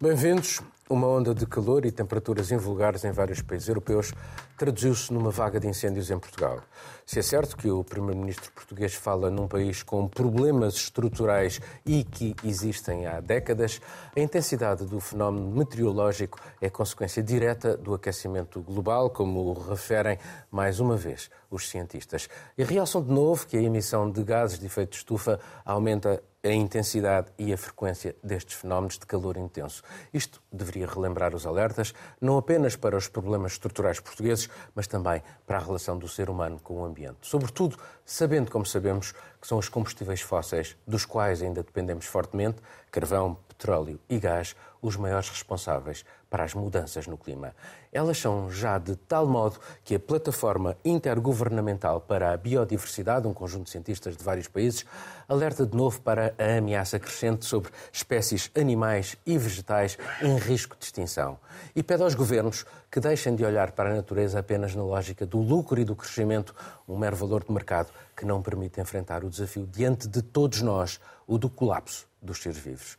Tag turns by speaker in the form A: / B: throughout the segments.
A: Bem-vindos. Uma onda de calor e temperaturas invulgares em vários países europeus traduziu-se numa vaga de incêndios em Portugal. Se é certo que o primeiro-ministro português fala num país com problemas estruturais e que existem há décadas, a intensidade do fenómeno meteorológico é consequência direta do aquecimento global, como referem mais uma vez os cientistas. E realçam de novo que a emissão de gases de efeito de estufa aumenta a intensidade e a frequência destes fenómenos de calor intenso. Isto deveria relembrar os alertas, não apenas para os problemas estruturais portugueses, mas também para a relação do ser humano com o ambiente. Sobretudo, sabendo, como sabemos, que são os combustíveis fósseis, dos quais ainda dependemos fortemente, carvão, petróleo e gás, os maiores responsáveis para as mudanças no clima. Elas são já de tal modo que a Plataforma Intergovernamental para a Biodiversidade, um conjunto de cientistas de vários países, alerta de novo para a ameaça crescente sobre espécies animais e vegetais em risco de extinção. E pede aos governos que deixem de olhar para a natureza apenas na lógica do lucro e do crescimento, um mero valor de mercado que não permite enfrentar o desafio diante de todos nós, o do colapso dos seres vivos.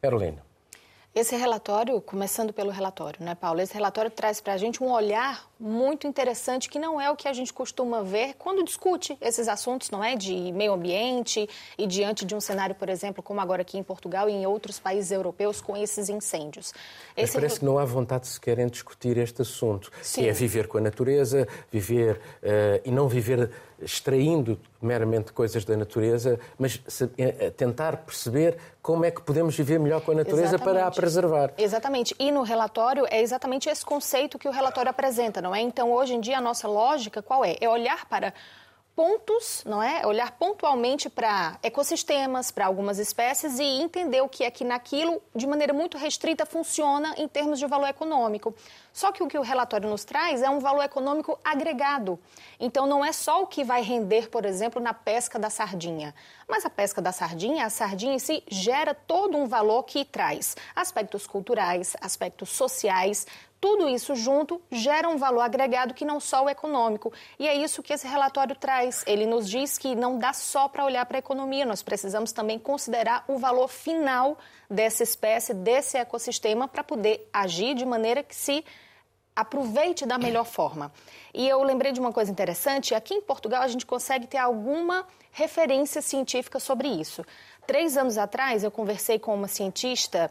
A: Carolina.
B: Esse relatório, começando pelo relatório, né, Paulo? Esse relatório traz para a gente um olhar muito interessante que não é o que a gente costuma ver quando discute esses assuntos, não é? De meio ambiente e diante de um cenário, por exemplo, como agora aqui em Portugal e em outros países europeus com esses incêndios.
A: Mas parece que não há vontade sequer em discutir este assunto, Sim. que é viver com a natureza, viver uh, e não viver extraindo meramente coisas da natureza, mas eh, eh, tentar perceber como é que podemos viver melhor com a natureza exatamente. para a preservar.
B: Exatamente. E no relatório é exatamente esse conceito que o relatório apresenta, não é? Então, hoje em dia a nossa lógica qual é? É olhar para pontos, não é? Olhar pontualmente para ecossistemas, para algumas espécies e entender o que é que naquilo, de maneira muito restrita, funciona em termos de valor econômico. Só que o que o relatório nos traz é um valor econômico agregado. Então, não é só o que vai render, por exemplo, na pesca da sardinha. Mas a pesca da sardinha, a sardinha em si, gera todo um valor que traz aspectos culturais, aspectos sociais, tudo isso junto gera um valor agregado que não só o econômico. E é isso que esse relatório traz. Ele nos diz que não dá só para olhar para a economia, nós precisamos também considerar o valor final dessa espécie, desse ecossistema, para poder agir de maneira que se aproveite da melhor forma. E eu lembrei de uma coisa interessante: aqui em Portugal a gente consegue ter alguma referência científica sobre isso. Três anos atrás eu conversei com uma cientista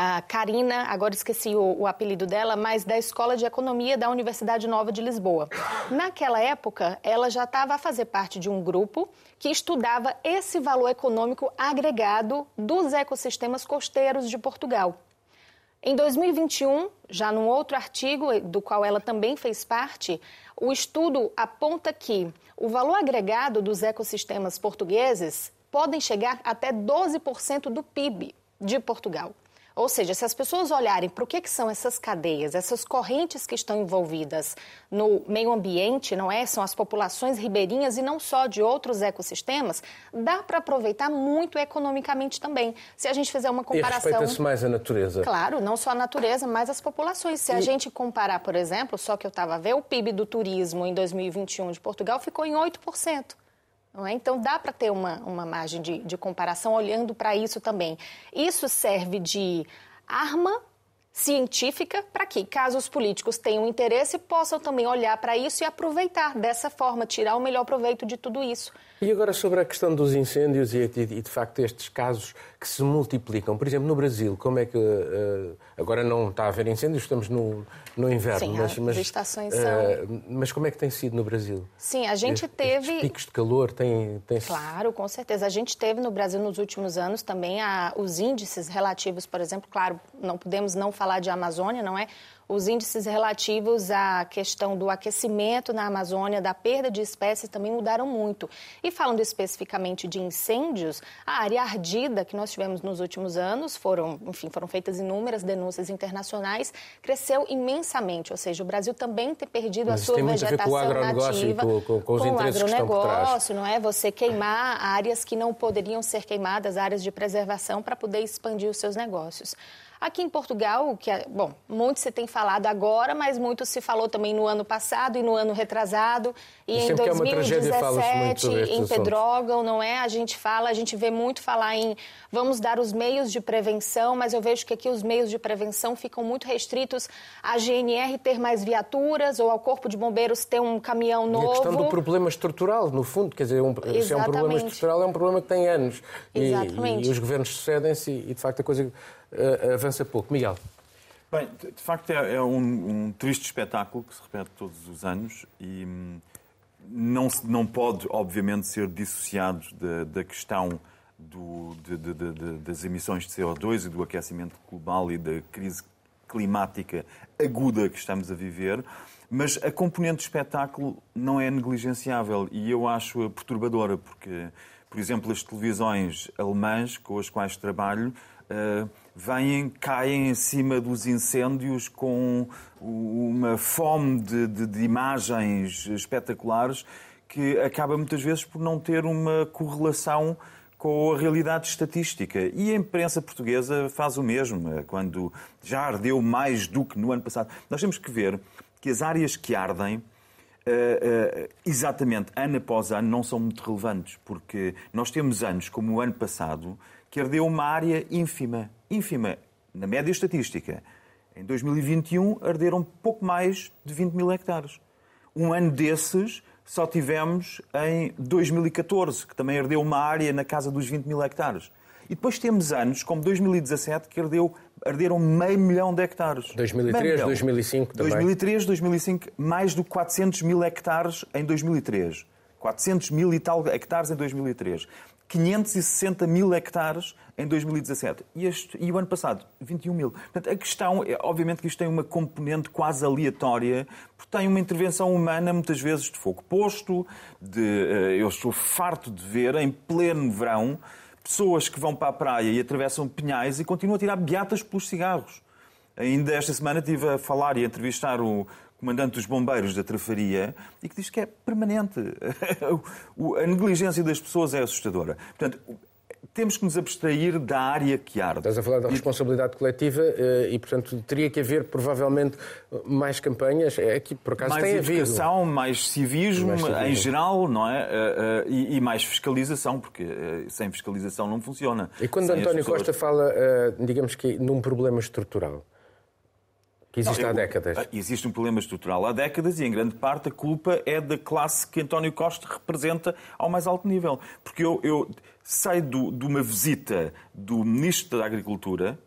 B: a Karina, agora esqueci o, o, apelido dela, mas da Escola de Economia da Universidade Nova de Lisboa. Naquela época, ela já estava a fazer parte de um grupo que estudava esse valor econômico agregado dos ecossistemas costeiros de Portugal. Em 2021, já num outro artigo, do qual ela também fez parte, o estudo aponta que o valor agregado dos ecossistemas portugueses podem chegar até 12% do PIB de Portugal. Ou seja, se as pessoas olharem para o que, que são essas cadeias, essas correntes que estão envolvidas no meio ambiente, não é? São as populações ribeirinhas e não só de outros ecossistemas, dá para aproveitar muito economicamente também. Se a gente fizer uma comparação.
A: E respeita-se mais a natureza.
B: Claro, não só a natureza, mas as populações. Se e... a gente comparar, por exemplo, só que eu estava a ver, o PIB do turismo em 2021 de Portugal ficou em 8%. É? Então, dá para ter uma, uma margem de, de comparação olhando para isso também. Isso serve de arma científica para que, caso os políticos tenham interesse, possam também olhar para isso e aproveitar dessa forma, tirar o melhor proveito de tudo isso.
A: E agora sobre a questão dos incêndios e, e de facto estes casos que se multiplicam. Por exemplo, no Brasil, como é que. Uh, agora não está a haver incêndios, estamos no, no inverno.
B: Sim,
A: mas,
B: mas, as estações uh, são.
A: Mas como é que tem sido no Brasil?
B: Sim, a gente Estes, teve.
A: picos de calor têm. Tem...
B: Claro, com certeza. A gente teve no Brasil nos últimos anos também a, os índices relativos, por exemplo, claro, não podemos não falar de Amazônia, não é? Os índices relativos à questão do aquecimento na Amazônia, da perda de espécies, também mudaram muito. E falando especificamente de incêndios, a área ardida que nós tivemos nos últimos anos, foram, enfim, foram feitas inúmeras denúncias internacionais, cresceu imensamente, ou seja, o Brasil também tem perdido Mas a sua tem muito vegetação a ver com o nativa,
A: com, com, com os com interesses o agronegócio,
B: não é? Você queimar áreas que não poderiam ser queimadas, áreas de preservação para poder expandir os seus negócios. Aqui em Portugal, que é, bom, muito se tem falado agora, mas muito se falou também no ano passado e no ano retrasado. E, e em 2017, é em Pedrógão, não é? A gente fala, a gente vê muito falar em vamos dar os meios de prevenção, mas eu vejo que aqui os meios de prevenção ficam muito restritos à GNR ter mais viaturas ou ao Corpo de Bombeiros ter um caminhão novo. E a
A: questão do problema estrutural, no fundo, quer dizer, um, se é um problema estrutural, é um problema que tem anos. Exatamente. E, e os governos sucedem-se e, de facto, a coisa avança pouco. Miguel.
C: Bem, de facto é, é um, um, triste espetáculo que se repete todos os anos e hum, não, não pode, obviamente, ser dissociado da, da questão do, de, de, de, das emissões de CO2 e do aquecimento global e da crise climática aguda que estamos a viver, mas a componente de espetáculo não é negligenciável e eu acho perturbadora, porque, por exemplo, as televisões alemãs com as quais trabalho uh, vêm, caem em cima dos incêndios com uma fome de, de, de imagens espetaculares que acaba muitas vezes por não ter uma correlação com a realidade estatística. E a imprensa portuguesa faz o mesmo, quando já ardeu mais do que no ano passado. Nós temos que ver que as áreas que ardem, Uh, uh, exatamente ano após ano, não são muito relevantes, porque nós temos anos, como o ano passado, que ardeu uma área ínfima. ínfima na média estatística. Em 2021, arderam pouco mais de 20 mil hectares. Um ano desses só tivemos em 2014, que também ardeu uma área na casa dos 20 mil hectares. E depois temos anos, como 2017, que ardeu, arderam meio milhão de hectares.
A: 2003, 2005 também.
C: 2003, 2005, mais de 400 mil hectares em 2003. 400 mil e tal hectares em 2003. 560 mil hectares em 2017 e, este, e o ano passado 21 mil. Portanto, a questão é, obviamente, que isto tem uma componente quase aleatória, porque tem uma intervenção humana muitas vezes de fogo posto, de, eh, eu estou farto de ver em pleno verão pessoas que vão para a praia e atravessam pinhais e continuam a tirar beatas pelos cigarros. Ainda esta semana estive a falar e a entrevistar o, comandante dos bombeiros da Trafaria, e que diz que é permanente. a negligência das pessoas é assustadora. Portanto, temos que nos abstrair da área que arde.
A: Estás a falar da responsabilidade coletiva eh, e, portanto, teria que haver provavelmente mais campanhas. É que, por acaso,
C: mais
A: tem
C: educação,
A: havido.
C: mais civismo, mais civismo em geral, não é? Eh, eh, e, mais fiscalização, porque sem fiscalização não funciona.
A: E quando
C: sem
A: António pessoas... Costa fala, digamos que, num problema estrutural, que existe não, há décadas. Ah,
C: existe um problema estrutural há décadas e, em grande parte, a culpa é da classe que António Costa representa ao mais alto nível. Porque eu, eu saio do, de uma visita do Ministro da Agricultura,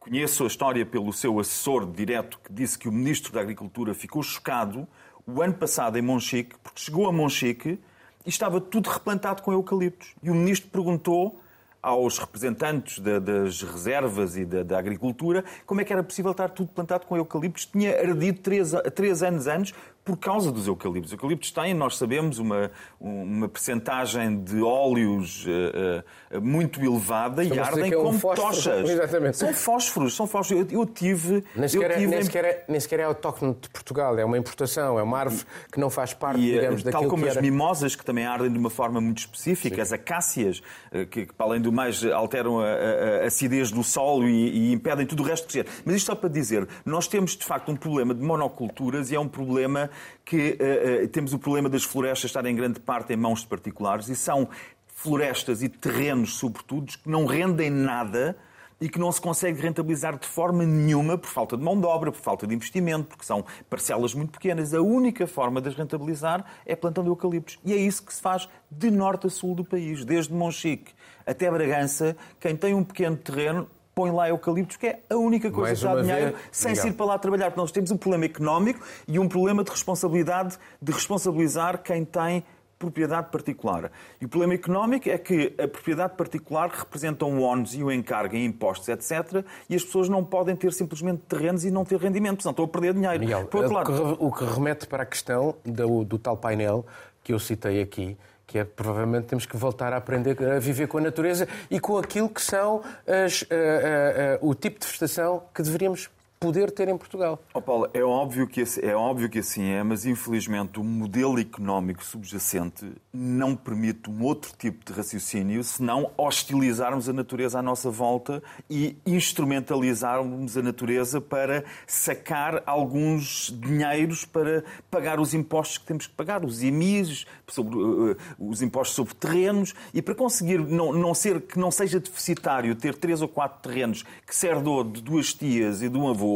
C: conheço a história pelo seu assessor direto, que disse que o Ministro da Agricultura ficou chocado o ano passado em Monchique, porque chegou a Monchique e estava tudo replantado com eucaliptos. E o Ministro perguntou aos representantes das reservas e da, da, agricultura como é que era possível estar tudo plantado com eucaliptos. Tinha ardido três, três anos antes por causa dos eucaliptos. Os eucaliptos têm, nós sabemos, uma, uma percentagem de óleos uh, uh, muito elevada e ardem é um como fósforo. tochas.
A: Exatamente.
C: São fósforos, são fósforos. Eu, eu tive...
A: Nem sequer,
C: eu
A: é- tive... É, nem, sequer é, nem sequer é autóctone de Portugal, é uma importação, é uma árvore que não faz parte, e, digamos,
C: daquilo Tal como as mimosas, que também ardem de uma forma muito específica, Sim. as acácias, que, que, para além do mais, alteram a, a, a acidez do solo e, e impedem tudo o resto de crescer. Mas isto só para dizer, nós temos, de facto, um problema de monoculturas e é um problema que uh, temos o problema das florestas estarem em grande parte em mãos de particulares e são florestas e terrenos, sobretudo, que não rendem nada e que não se consegue rentabilizar de forma nenhuma por falta de mão de obra, por falta de investimento, porque são parcelas muito pequenas. A única forma de as rentabilizar é plantando eucaliptos. E é isso que se faz de norte a sul do país, desde Monchique até Bragança. Quem tem um pequeno terreno põe lá eucaliptos, que é a única coisa que dá dinheiro vez, sem se ir para lá trabalhar. Porque nós temos um problema económico e um problema de responsabilidade, de responsabilizar quem tem propriedade particular. E o problema económico é que a propriedade particular representa um ónus e o encargo em impostos, etc. E as pessoas não podem ter simplesmente terrenos e não ter rendimento, senão estão a perder dinheiro.
A: Miguel, Por outro lado... o que remete para a questão do, do tal painel que eu citei aqui, que é provavelmente temos que voltar a aprender a viver com a natureza e com aquilo que são as, uh, uh, uh, o tipo de vegetação que deveríamos poder ter em Portugal.
C: Oh, Paulo, é óbvio, que, é óbvio que assim é, mas infelizmente o modelo económico subjacente não permite um outro tipo de raciocínio senão hostilizarmos a natureza à nossa volta e instrumentalizarmos a natureza para sacar alguns dinheiros para pagar os impostos que temos que pagar, os IMIs, sobre, uh, os impostos sobre terrenos e para conseguir não, não ser que não seja deficitário ter três ou quatro terrenos que se herdou de duas tias e de um avô,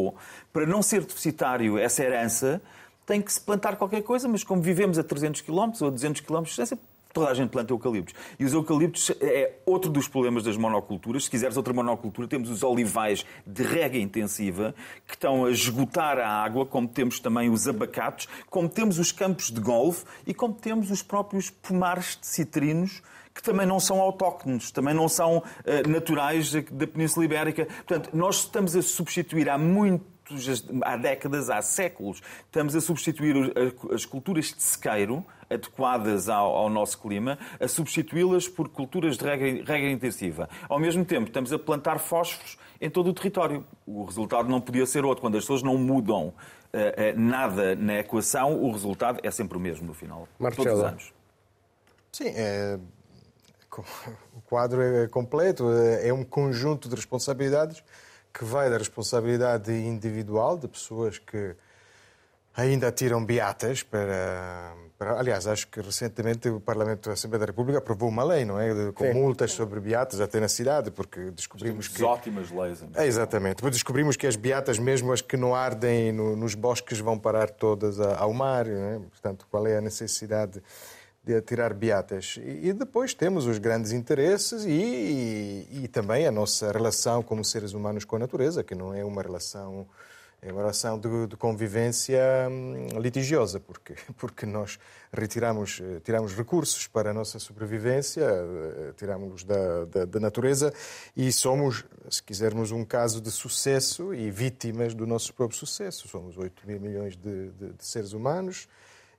C: para não ser deficitário essa herança, tem que se plantar qualquer coisa, mas como vivemos a 300 km ou a 200 km de distância, toda a gente planta eucaliptos. E os eucaliptos é outro dos problemas das monoculturas. Se quiseres outra monocultura, temos os olivais de rega intensiva, que estão a esgotar a água, como temos também os abacates, como temos os campos de golfe e como temos os próprios pomares de citrinos, que também não são autóctones, também não são uh, naturais da Península Ibérica. Portanto, nós estamos a substituir há muito há décadas, há séculos, estamos a substituir as culturas de sequeiro, adequadas ao, ao nosso clima, a substituí-las por culturas de regra, regra intensiva. Ao mesmo tempo, estamos a plantar fósforos em todo o território. O resultado não podia ser outro. Quando as pessoas não mudam uh, uh, nada na equação, o resultado é sempre o mesmo no final. Marcelo. Todos os anos.
D: Sim, é, o quadro é completo, é um conjunto de responsabilidades que vai da responsabilidade individual de pessoas que ainda tiram beatas para, para, Aliás, acho que recentemente o Parlamento da Assembleia da República aprovou uma lei, não é? Com Sim. multas sobre beatas até na cidade, porque descobrimos que.
C: ótimas leis.
D: É, exatamente. Depois descobrimos que as beatas, mesmo as que não ardem no, nos bosques, vão parar todas ao mar. É? Portanto, qual é a necessidade de tirar beatas. E depois temos os grandes interesses e, e, e, também a nossa relação como seres humanos com a natureza, que não é uma relação é uma relação de, de convivência hum, litigiosa, porque porque nós retiramos tiramos recursos para a nossa sobrevivência, eh, tiramos da, da, da natureza e somos, se quisermos, um caso de sucesso e vítimas do nosso próprio sucesso. Somos 8 mil milhões de, de, de seres humanos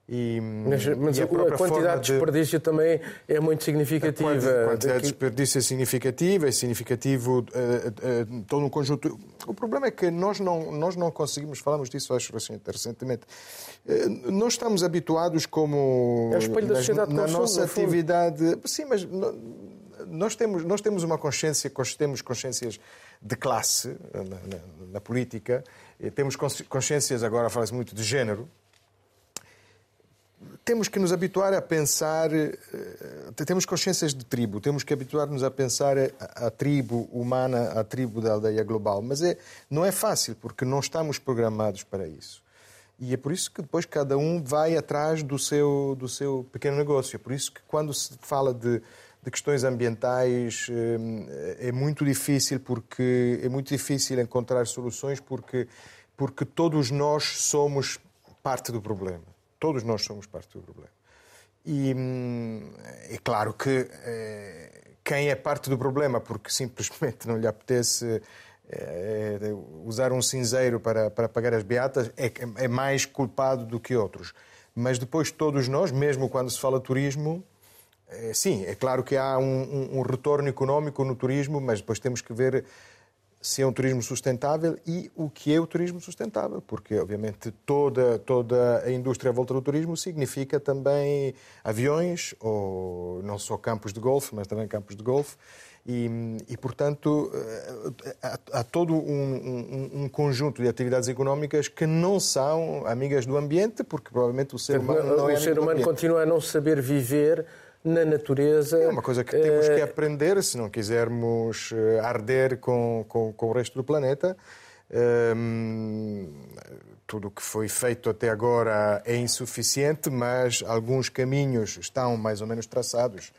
A: e, mas, mas e a, a, quantidade de desperdício também é muito significativa.
D: A quantidade de desperdício é significativa, é significativo uh, uh, todo um conjunto. O problema é que nós não, nós não conseguimos, falamos disso acho recentemente, uh, nós estamos habituados como...
A: É o espelho da sociedade
D: na, na nossa atividade... Sim, mas nós temos, nós temos uma consciência, temos consciências de classe na, na, na política, temos consciências, agora fala-se muito de género, temos que nos habituar a pensar, eh, temos consciências de tribo, temos que habituar-nos a pensar a, a, tribo humana, a tribo da aldeia global, mas é, não é fácil porque não estamos programados para isso. E é por isso que depois cada um vai atrás do seu, do seu pequeno negócio. É por isso que quando se fala de, de questões ambientais eh, é muito difícil porque é muito difícil encontrar soluções porque porque todos nós somos parte do problema. Todos nós somos parte do problema. E hum, é claro que é, quem é parte do problema porque simplesmente não lhe apetece é, usar um cinzeiro para, para pagar as beatas é, é mais culpado do que outros. Mas depois todos nós, mesmo quando se fala turismo, sim, é claro que há um, um, um retorno económico no turismo, mas depois temos que ver se é um turismo sustentável e o que é o turismo sustentável, porque obviamente toda toda a indústria à volta do turismo significa também aviões ou não só campos de golfe, mas também campos de golfe. E, e portanto eh, há, há todo um, um, um, conjunto de atividades económicas que não são amigas do ambiente, porque provavelmente o ser humano não
A: é o ser humano continua a não saber viver na natureza.
D: É uma coisa que temos que eh, aprender se não quisermos eh, arder com, com, com o resto do planeta. Um, tudo o que foi feito até agora é insuficiente, mas alguns caminhos estão mais ou menos traçados.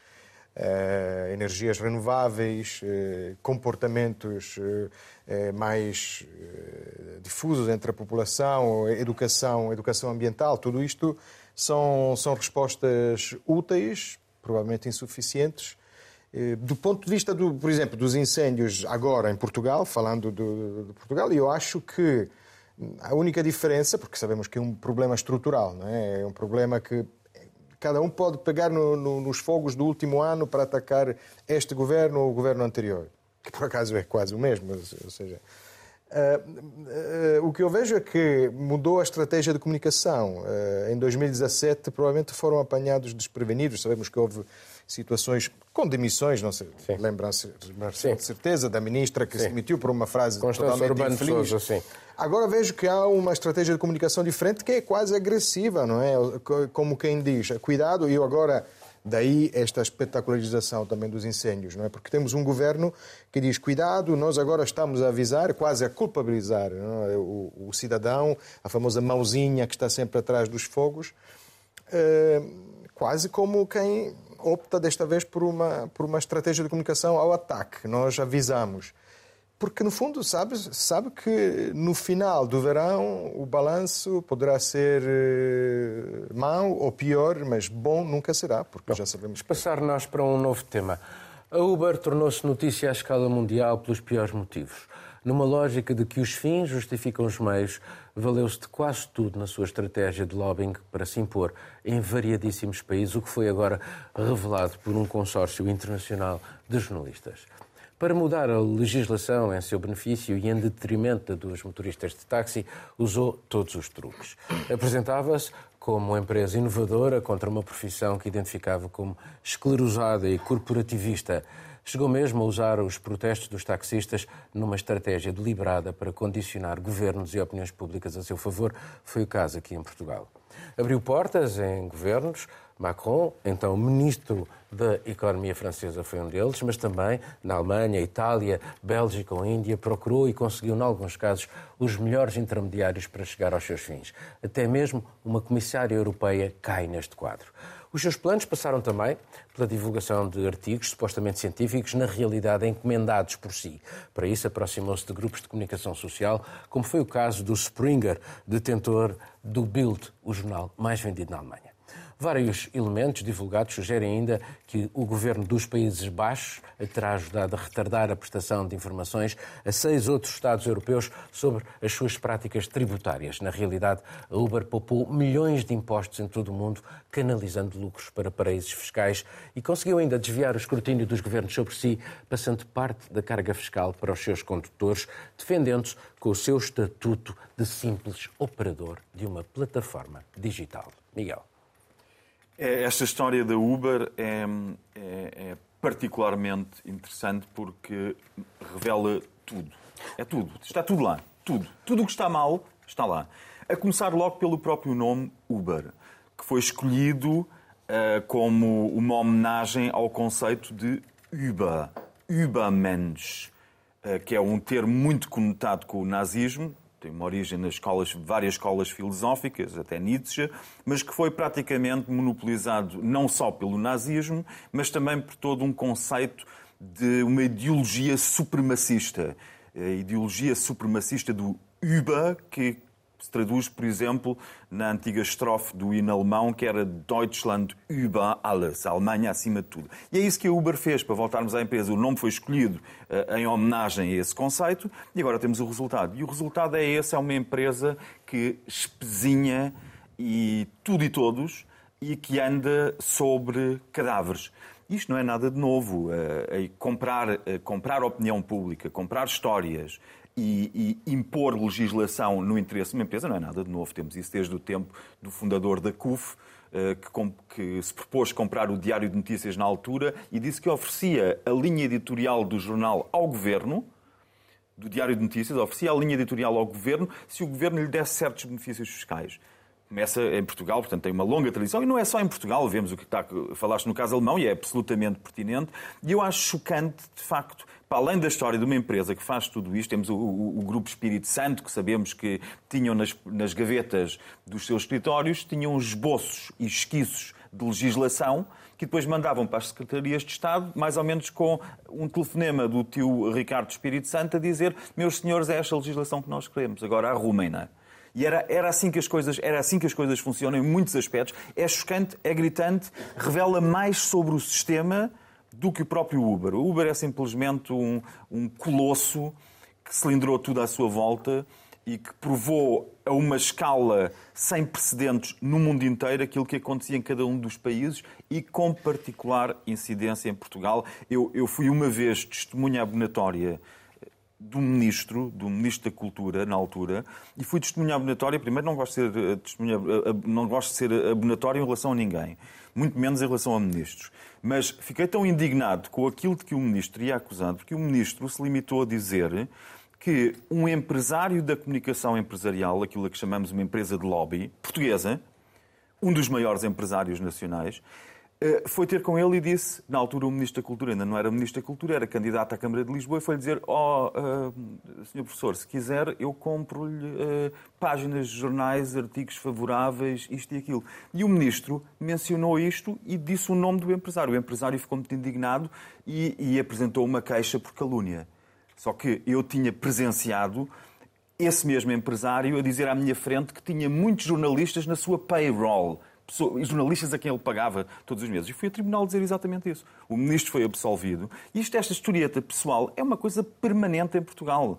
D: Uh, energias renováveis, uh, comportamentos uh, mais difusos entre a população, educação, educação ambiental, tudo isto são, são respostas úteis provavelmente insuficientes. Eh, do ponto de vista, do, por exemplo, dos incêndios agora em Portugal, falando de Portugal, eu acho que a única diferença, porque sabemos que é um problema estrutural, não é? é um problema que cada um pode pegar no, no, nos fogos do último ano para atacar este governo ou o governo anterior, que por acaso é quase o mesmo, ou seja, Uh, uh, o que eu vejo é que mudou a estratégia de comunicação. Uh, em 2017, provavelmente foram apanhados desprevenidos. Sabemos que houve situações com demissões, não sei, lembram-se de certeza da ministra que sim. se demitiu por uma frase Constância totalmente infeliz. Sousa, sim. Agora vejo que há uma estratégia de comunicação diferente que é quase agressiva, não é? Como quem diz, cuidado, eu agora Daí esta espetacularização também dos incêndios, não é? Porque temos um governo que diz cuidado, nós agora estamos a avisar, quase a culpabilizar é? o, o, cidadão, a famosa mãozinha que está sempre atrás dos fogos, é, quase como quem opta desta vez por uma, por uma estratégia de comunicação ao ataque. Nós avisamos. Porque, no fundo, sabe, sabe que no final do verão o balanço poderá ser eh, mau ou pior, mas bom nunca será, porque Bom, já sabemos.
A: Que... Passar nós para um novo tema. A Uber tornou-se notícia à escala mundial pelos piores motivos. Numa lógica de que os fins justificam os meios, valeu-se de quase tudo na sua estratégia de lobbying para se impor em variadíssimos países, o que foi agora revelado por um consórcio internacional de jornalistas. Para mudar a legislação em seu benefício e em detrimento dos motoristas de táxi, usou todos os truques. Apresentava-se como uma empresa inovadora contra uma profissão que identificava como esclerosada e corporativista. Chegou mesmo a usar os protestos dos taxistas numa estratégia deliberada para condicionar governos e opiniões públicas a seu favor. Foi o caso aqui em Portugal. Abriu portas em governos, Macron, então ministro da Economia Francesa, foi um deles, mas também na Alemanha, Itália, Bélgica ou Índia, procurou e conseguiu, em alguns casos, os melhores intermediários para chegar aos seus fins. Até mesmo uma comissária europeia cai neste quadro. Os seus planos passaram também pela divulgação de artigos supostamente científicos, na realidade encomendados por si. Para isso, aproximou-se de grupos de comunicação social, como foi o caso do Springer, detentor do Bild, o jornal mais vendido na Alemanha. Vários elementos divulgados sugerem ainda que o governo dos Países Baixos terá ajudado a retardar a prestação de informações a seis outros Estados europeus sobre as suas práticas tributárias. Na realidade, a Uber poupou milhões de impostos em todo o mundo, canalizando lucros para paraísos fiscais e conseguiu ainda desviar o escrutínio dos governos sobre si, passando parte da carga fiscal para os seus condutores, defendendo-se com o seu estatuto de simples operador de uma plataforma digital. Miguel.
C: É, esta história da Uber é, é, é, particularmente interessante porque revela tudo. É tudo. Está tudo lá. Tudo. Tudo o que está mal está lá. A começar logo pelo próprio nome Uber, que foi escolhido uh, como uma homenagem ao conceito de Uber, Übermensch, uh, que é um termo muito conotado com o nazismo, tem uma origem nas escolas, várias escolas filosóficas, até Nietzsche, mas que foi praticamente monopolizado não só pelo nazismo, mas também por todo um conceito de uma ideologia supremacista. A ideologia supremacista do Über, que se traduz, por exemplo, na antiga estrofe do hino alemão, que era Deutschland über alles, a Alemanha acima de tudo. E é isso que a Uber fez, para voltarmos à empresa. O nome foi escolhido uh, em homenagem a esse conceito e agora temos o resultado. E o resultado é esse, é uma empresa que espezinha e tudo e todos e que anda sobre cadáveres. Isto não é nada de novo. Uh, comprar, uh, comprar opinião pública, comprar histórias, e, e, impor legislação no interesse de uma empresa não é nada de novo. Temos isso desde o tempo do fundador da CUF, eh, que, se propôs comprar o Diário de Notícias na altura e disse que oferecia a linha editorial do jornal ao governo, do Diário de Notícias, oferecia a linha editorial ao governo se o governo lhe desse certos benefícios fiscais. Começa em Portugal, portanto tem uma longa tradição, e não é só em Portugal, vemos o que está, falaste no caso alemão, e é absolutamente pertinente, e eu acho chocante, de facto, para além da história de uma empresa que faz tudo isto, temos o, o, o Grupo Espírito Santo, que sabemos que tinham nas, nas gavetas dos seus escritórios, tinham esboços e esquiços de legislação que depois mandavam para as secretarias de Estado, mais ou menos com um telefonema do tio Ricardo Espírito Santo a dizer: Meus senhores, é esta legislação que nós queremos, agora arrumem-na. E era, era, assim que as coisas, era assim que as coisas funcionam em muitos aspectos. É chocante, é gritante, revela mais sobre o sistema do que o próprio Uber. O Uber é simplesmente um, um colosso que cilindrou tudo à sua volta e que provou a uma escala sem precedentes no mundo inteiro aquilo que acontecia em cada um dos países e com particular incidência em Portugal. Eu, eu fui uma vez testemunha abonatória do ministro, do ministro da Cultura, na altura, e fui testemunha abonatória. Primeiro, não gosto de ser, eh, testemunha, eh, não gosto de ser em relação a ninguém, muito menos em relação a ministros. Mas fiquei tão indignado com aquilo de que o ministro ia acusado, porque o ministro se limitou a dizer que um empresário da comunicação empresarial, aquilo a que chamamos uma empresa de lobby, portuguesa, um dos maiores empresários nacionais, foi ter com ele e disse, na altura o Ministro da Cultura ainda não era Ministro da Cultura, era candidato à Câmara de Lisboa, e foi-lhe dizer, ó, oh, uh, Sr. Professor, se quiser eu compro-lhe uh, páginas de jornais, artigos favoráveis, isto e aquilo. E o Ministro mencionou isto e disse o nome do empresário. O empresário ficou muito indignado e, e apresentou uma queixa por calúnia. Só que eu tinha presenciado esse mesmo empresário a dizer à minha frente que tinha muitos jornalistas na sua payroll pessoas, jornalistas a quem ele pagava todos os meses. E fui a tribunal dizer exatamente isso. O ministro foi absolvido. E isto, esta historieta pessoal, é uma coisa permanente em Portugal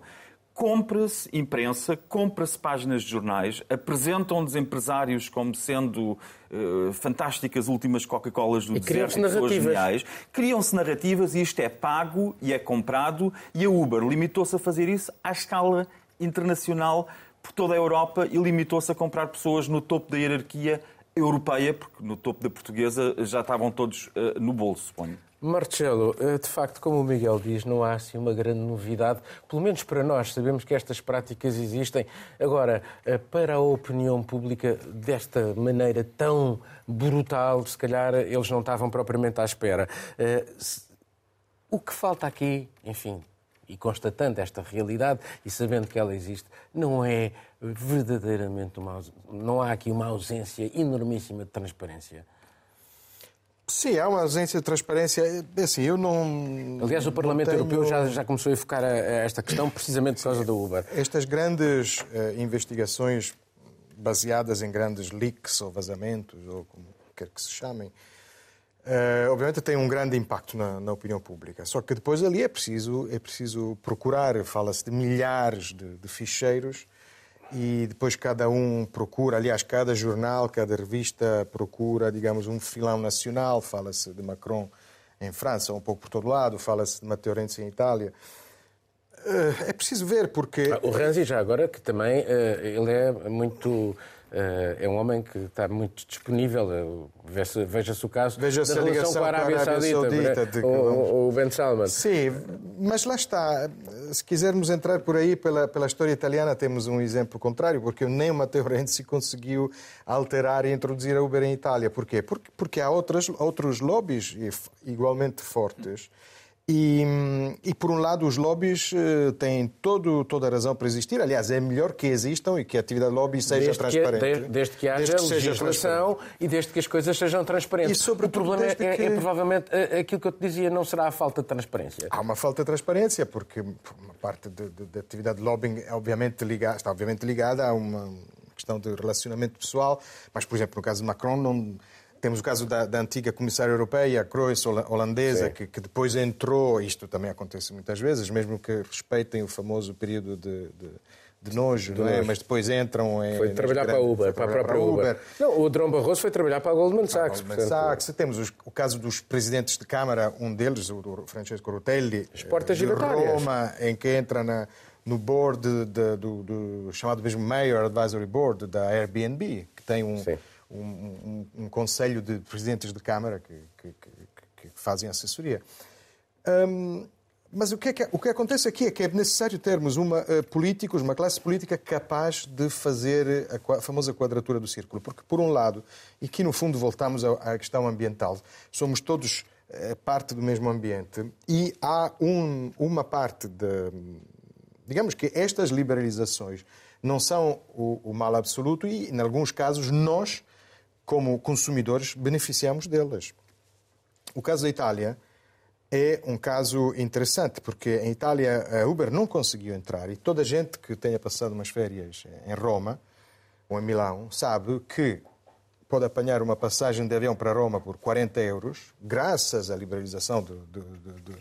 C: compra-se imprensa, compra-se páginas de jornais, apresentam-nos empresários como sendo uh, fantásticas últimas Coca-Colas do e deserto, pessoas geniais. Criam-se narrativas e isto é pago e é comprado e a Uber limitou-se a fazer isso à escala internacional por toda a Europa e limitou-se a comprar pessoas no topo da hierarquia europeia, porque no topo da portuguesa já estavam todos uh, no bolso, suponho.
A: Marcelo, eh, de facto, como o Miguel diz, não há assim uma grande novidade, pelo menos para nós, sabemos que estas práticas existem. Agora, eh, para a opinião pública, desta maneira tão brutal, se calhar eles não estavam propriamente à espera. O que falta aqui, enfim, e constatando esta realidade e sabendo que ela existe, não é verdadeiramente uma não há aqui uma ausência enormíssima de transparência.
D: Sim, há uma ausência de transparência. É assim, eu não.
A: Aliás, o Parlamento tenho... Europeu já, já começou a focar a, a esta questão precisamente por causa do Uber.
D: Estas grandes uh, investigações baseadas em grandes leaks ou vazamentos, ou como quer que se chamem, Uh, obviamente tem um grande impacto na, na, opinião pública. Só que depois ali é preciso, é preciso procurar, fala-se de milhares de, de, ficheiros e depois cada um procura, aliás, cada jornal, cada revista procura, digamos, um filão nacional. Fala-se de Macron em França, um pouco por todo lado, fala-se de Matteo Renzi em Itália. Uh, é preciso ver porque...
A: Ah, o Renzi já agora, que também uh, ele é muito eh, é um homem que está muito disponível. Veja-se o caso
D: Veja
A: da relação com a Arábia, a Arábia Saudita, Saudita de... o, o Ben Salman.
D: Sim, mas lá está. Se quisermos entrar por aí pela, pela história italiana, temos um exemplo contrário, porque nem o Matteo Renzi conseguiu alterar e introduzir a Uber em Itália. Porquê? Porque, porque há outras, outros lobbies igualmente fortes e, e, por um lado, os lobbies uh, têm todo, toda a razão para existir. Aliás, é melhor que existam e que a atividade lobby seja desde transparente.
A: Que, desde, desde, que haja desde que legislação e desde que as coisas sejam transparentes. o problema é, que... é, provavelmente é, aquilo que eu te dizia, não será a falta de transparência.
D: Há uma falta de transparência, porque uma parte da atividade de lobbying é obviamente ligada, está obviamente ligada a uma questão de relacionamento pessoal, mas, por exemplo, no caso de Macron, não temos o caso da, da antiga comissária europeia, a Kroes, holandesa, que, que, depois entrou, isto também acontece muitas vezes, mesmo que respeitem o famoso período de, de de nojo, de não é? mas depois entram em.
A: Foi trabalhar para a Uber, para a própria Uber. Uber. Não, o Drão Barroso foi trabalhar para a Goldman Sachs.
D: Goldman Sachs. Temos os, o caso dos presidentes de Câmara, um deles, o Francesco Rutelli,
A: As portas
D: de Roma, em que entra na, no board de, de, do, do, chamado mesmo Mayor Advisory Board da Airbnb, que tem um. Sim um, um, um conselho de presidentes de Câmara que, que, que, que fazem assessoria. Um, mas o que, é que, o que acontece aqui é que é necessário termos uma, uh, políticos, uma classe política capaz de fazer a, a, famosa quadratura do círculo. Porque, por um lado, e aqui no fundo voltamos à, à questão ambiental, somos todos uh, parte do mesmo ambiente e há um, uma parte de. Digamos que estas liberalizações não são o, o mal absoluto e, em alguns casos, nós como consumidores, beneficiamos delas. O caso da Itália é um caso interessante, porque em Itália a Uber não conseguiu entrar e toda a gente que tenha passado umas férias em Roma ou em Milão sabe que pode apanhar uma passagem de avião para Roma por 40 euros, graças à liberalização do, do, do,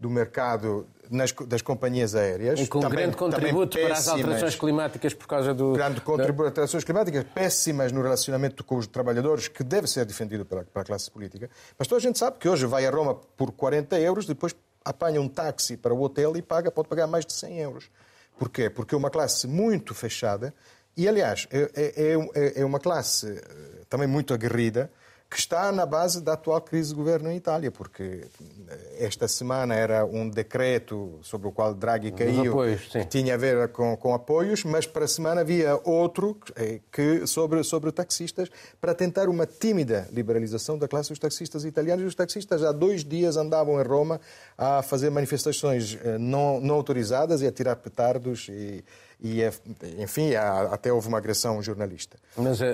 D: do mercado nas, das companhias aéreas.
A: E com também, grande contributo para as alterações climáticas por causa do...
D: Grande contributo para alterações climáticas, péssimas no relacionamento com os trabalhadores, que deve ser defendido pela, pela classe política. Mas toda a gente sabe que hoje vai a Roma por 40 euros, depois apanha um táxi para o hotel e paga, pode pagar mais de 100 euros. Porquê? Porque é uma classe muito fechada e, aliás, é, é, é, é uma classe eh, também muito aguerrida que está na base da atual crise de governo em Itália, porque eh, esta semana era um decreto sobre o qual Draghi caiu,
A: apoios,
D: que tinha a ver com, com, apoios, mas para a semana havia outro eh, que, sobre, sobre taxistas, para tentar uma tímida liberalização da classe dos taxistas italianos. Os taxistas há dois dias andavam em Roma a fazer manifestações eh, não, não autorizadas e a tirar petardos e, e, é, enfim, até houve uma agressão a jornalista.
A: Mas a,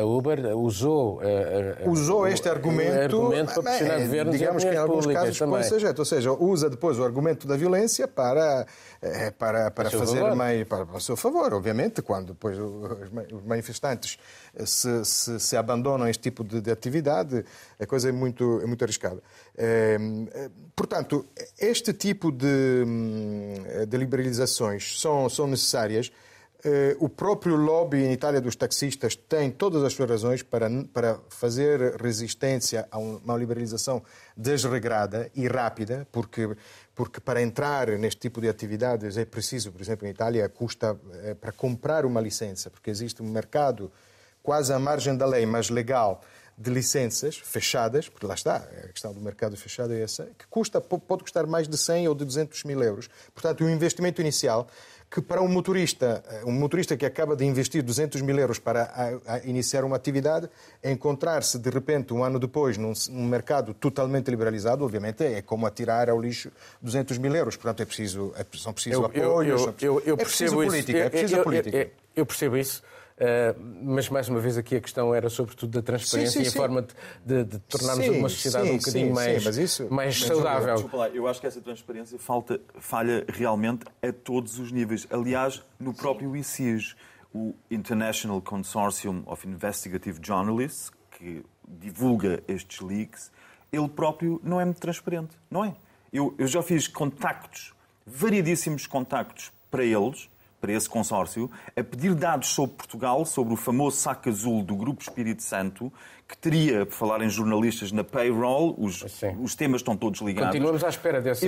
A: a Uber usou,
D: a, usou este argumento,
A: argumento para pressionar
D: é, digamos que em alguns casos põe ou seja, usa depois o argumento da violência para para, para fazer mais para, para o seu favor, obviamente, quando depois os manifestantes se, se, se abandonam este tipo de, de, atividade, a coisa é muito, é muito arriscada. É, portanto, este tipo de, de liberalizações são, são necessárias. Eh, o próprio lobby em Itália dos taxistas tem todas as suas razões para, para fazer resistência a uma liberalização desregrada e rápida, porque, porque para entrar neste tipo de atividades é preciso, por exemplo, em Itália, custa é, para comprar uma licença, porque existe um mercado quase à margem da lei, mas legal, de licenças fechadas, porque lá está, a questão do mercado fechado é essa, que custa, pode custar mais de 100 ou de 200 mil euros. Portanto, o investimento inicial que para um motorista, eh, um motorista que acaba de investir 200 mil euros para a, a iniciar uma atividade, encontrar-se de repente um ano depois num, num, mercado totalmente liberalizado, obviamente é como atirar ao lixo 200 mil euros. Portanto, é preciso, é, são precisos apoios,
A: eu, eu, eu,
D: é preciso política. É preciso política.
A: eu percebo isso. Uh, mas, mais uma vez, aqui a questão era sobretudo da transparência sim, sim, e a sim. forma de, de, tornarmos uma sociedade um bocadinho mais, isso, mais saudável.
C: Lá, eu acho que essa transparência falta, falha realmente a todos os níveis. Aliás, no próprio ICIS, o International Consortium of Investigative Journalists, que divulga estes leaks, ele próprio não é muito transparente, não é? Eu, eu já fiz contactos, variedíssimos contactos para eles, para esse consórcio a pedir dados sobre Portugal, sobre o famoso saco azul do Grupo Espírito Santo, que teria, por falar em jornalistas, na payroll, os, os temas estão todos ligados.
A: Continuamos à espera dessa...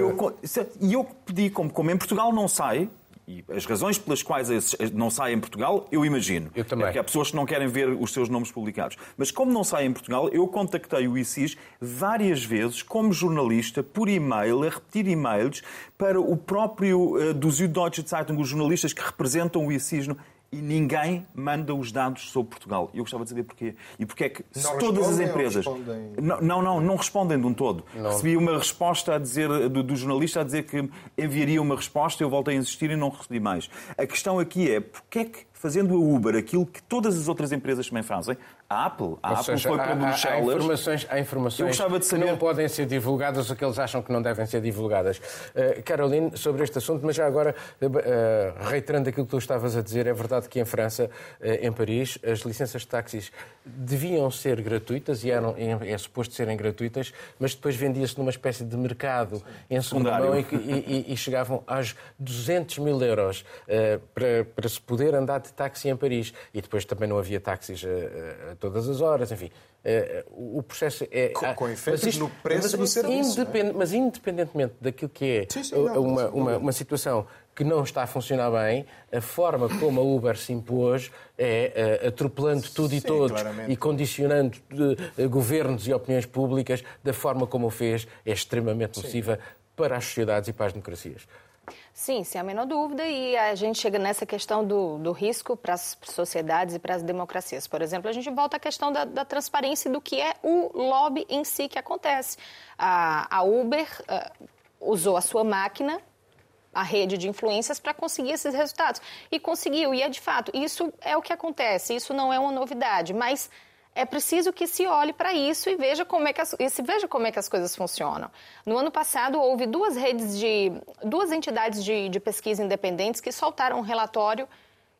C: E eu pedi, como, como em Portugal não sai, e as razões pelas quais não sai em Portugal, eu imagino.
A: Eu também. É
C: porque há pessoas que não querem ver os seus nomes publicados. Mas como não sai em Portugal, eu contactei o ICIS várias vezes, como jornalista, por e-mail, a repetir e-mails para o próprio uh, do Süddeutsche Zeitung, os jornalistas que representam o ICIS. No e ninguém manda os dados sobre Portugal. E eu gostava de saber porquê. E porquê é que
D: não
C: todas
D: as
C: empresas. Não, não, não, não, respondem de um todo. Não. Recebi uma resposta a dizer, do, do, jornalista a dizer que enviaria uma resposta, eu voltei a insistir e não recebi mais. A questão aqui é porquê é que, fazendo a Uber aquilo que todas as outras empresas também fazem, a Apple, a Apple seja, foi para Bruxelas. Há
A: informações, há informações saber... que não podem ser divulgadas ou que eles acham que não devem ser divulgadas. Uh, Caroline, sobre este assunto, mas já agora, uh, reiterando aquilo que tu estavas a dizer, é verdade que em França, uh, em Paris, as licenças de táxis deviam ser gratuitas e eram, é, é suposto serem gratuitas, mas depois vendia-se numa espécie de mercado em segunda mão e, e, e, chegavam às 200 mil euros para, para se poder andar de táxi em Paris. E depois também não havia táxis todas as horas, enfim. Eh, o processo é.
D: Com, com efeitos isto, no preço do serviço.
A: Independ, mas independentemente daquilo que é sim, sim, não, uma, uma, uma situação que não está a funcionar bem, a forma como a Uber se impôs é uh, atropelando tudo e todos claramente. e condicionando governos e opiniões públicas da forma como o fez, é extremamente nociva para as sociedades e para as democracias.
B: Sim, sem a menor dúvida, e a gente chega nessa questão do, do risco para as sociedades e para as democracias. Por exemplo, a gente volta à questão da, da transparência do que é o lobby em si que acontece. A, a Uber uh, usou a sua máquina a rede de influências para conseguir esses resultados. E conseguiu, e é de fato, isso é o que acontece, isso não é uma novidade, mas é preciso que se olhe para isso e veja como é que as, se veja como é que as coisas funcionam. No ano passado houve duas redes de duas entidades de, de pesquisa independentes que soltaram um relatório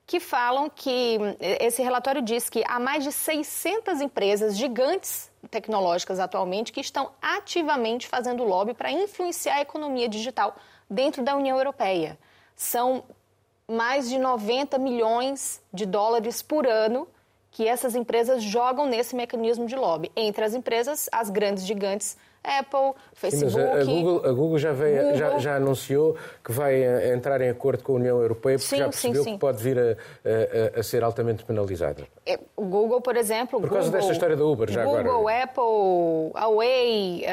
B: que falam que esse relatório diz que há mais de 600 empresas gigantes tecnológicas atualmente que estão ativamente fazendo lobby para influenciar a economia digital dentro da União Europeia. São mais de 90 milhões de dólares por ano que essas empresas jogam nesse mecanismo de lobby. Entre as empresas, as grandes gigantes Apple, Facebook. Sim,
A: a, Google, a Google, já, veio, Google... Já, já, anunciou que vai eh, entrar em acordo com a União Europeia porque sim, já percebeu sim, que pode vir a, a, a, ser altamente penalizada.
B: É, o Google, por exemplo.
A: Por causa
B: Google,
A: desta história da Uber, já
B: Google,
A: agora.
B: Google, Apple, Huawei,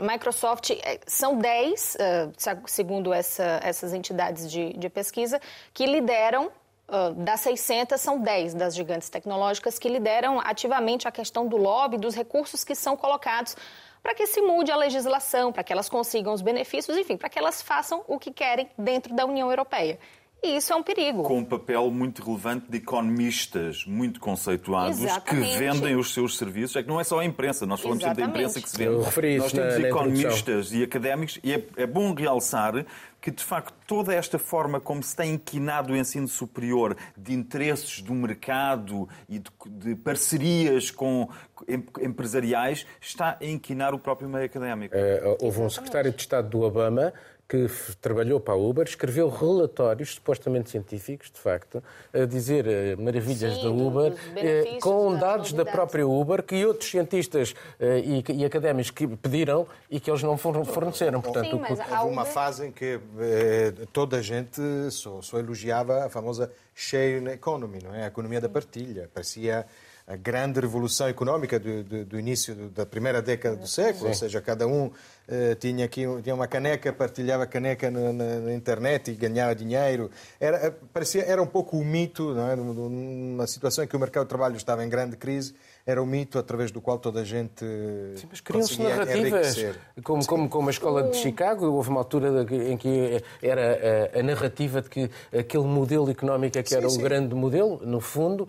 B: um, Microsoft, eh, são 10, uh, segundo essa, essas entidades de, de pesquisa, que lideram Uh, das 600, são 10 das gigantes tecnológicas que lideram ativamente a questão do lobby, dos recursos que são colocados para que se mude a legislação, para que elas consigam os benefícios, enfim, para que elas façam o que querem dentro da União Europeia. E isso é um perigo.
C: Com um papel muito relevante de economistas muito conceituados Exatamente. que vendem os seus serviços. É que não é só a imprensa, nós falamos Exatamente. sempre da imprensa que se vende. Nós temos na, economistas na e académicos e é, é bom realçar que, de facto, toda esta forma como se tem inquinado o ensino superior de interesses do mercado e de, de parcerias com empresariais está a inquinar o próprio meio académico.
A: É, houve um secretário de Estado do Obama que trabalhou para a Uber, escreveu relatórios supostamente científicos, de facto, a dizer eh, maravilhas Sim, da Uber, eh, com dados da própria Uber que outros cientistas eh, e, e, académicos que pediram e que eles não forneceram.
D: Portanto, Sim, mas houve uma fase em que eh, toda a gente só, só elogiava a famosa share economy, não é? A economia da partilha. Parecia a grande revolução económica do, do, do início da primeira década do século, Sim. ou seja, cada um uh, tinha aqui tinha uma caneca, partilhava a caneca na, na, na, internet e ganhava dinheiro. Era, eh, parecia, era um pouco o mito, não é? numa situação em que o mercado de trabalho estava em grande crise, era o mito através do qual toda a gente
A: Sim, mas criam-se narrativas, como, como, como a escola de Chicago, houve uma altura em que era a, a narrativa de que aquele modelo económico é que era sim, o grande modelo, no fundo...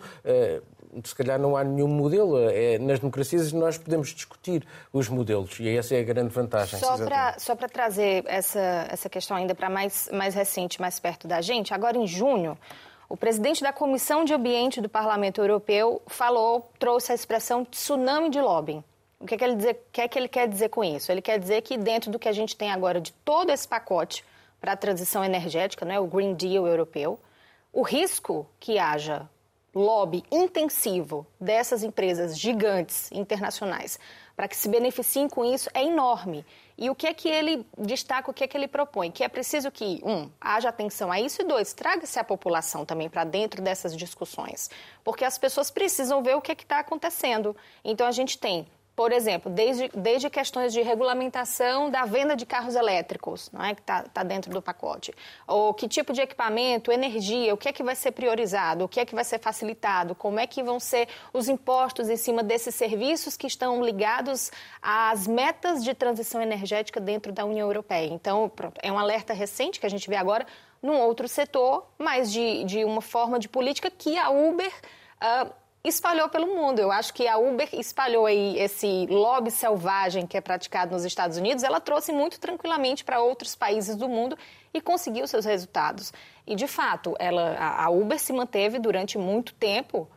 A: Se calhar não há nenhum modelo. É, nas democracias nós podemos discutir os modelos e essa é a grande vantagem.
B: Só para só trazer essa, essa questão ainda para mais, mais recente, mais perto da gente, agora em junho, o presidente da Comissão de Ambiente do Parlamento Europeu falou, trouxe a expressão tsunami de lobbying. O que, é que, ele dizer, que é que ele quer dizer com isso? Ele quer dizer que dentro do que a gente tem agora de todo esse pacote para a transição energética, né, o Green Deal europeu, o risco que haja lobby intensivo dessas empresas gigantes internacionais para que se beneficiem com isso é enorme. E o que é que ele destaca, o que é que ele propõe? Que é preciso que, um, haja atenção a isso, e dois, traga-se a população também para dentro dessas discussões. Porque as pessoas precisam ver o que é está acontecendo. Então, a gente tem por exemplo, desde, desde questões de regulamentação da venda de carros elétricos, não é, que está tá dentro do pacote, ou que tipo de equipamento, energia, o que é que vai ser priorizado, o que é que vai ser facilitado, como é que vão ser os impostos em cima desses serviços que estão ligados às metas de transição energética dentro da União Europeia. Então, pronto, é um alerta recente que a gente vê agora num outro setor, mas de, de uma forma de política que a Uber uh, espalhou pelo mundo. Eu acho que a Uber espalhou aí esse lobby selvagem que é praticado nos Estados Unidos, ela trouxe muito tranquilamente para outros países do mundo e conseguiu seus resultados. E de fato, ela, a Uber se manteve durante muito tempo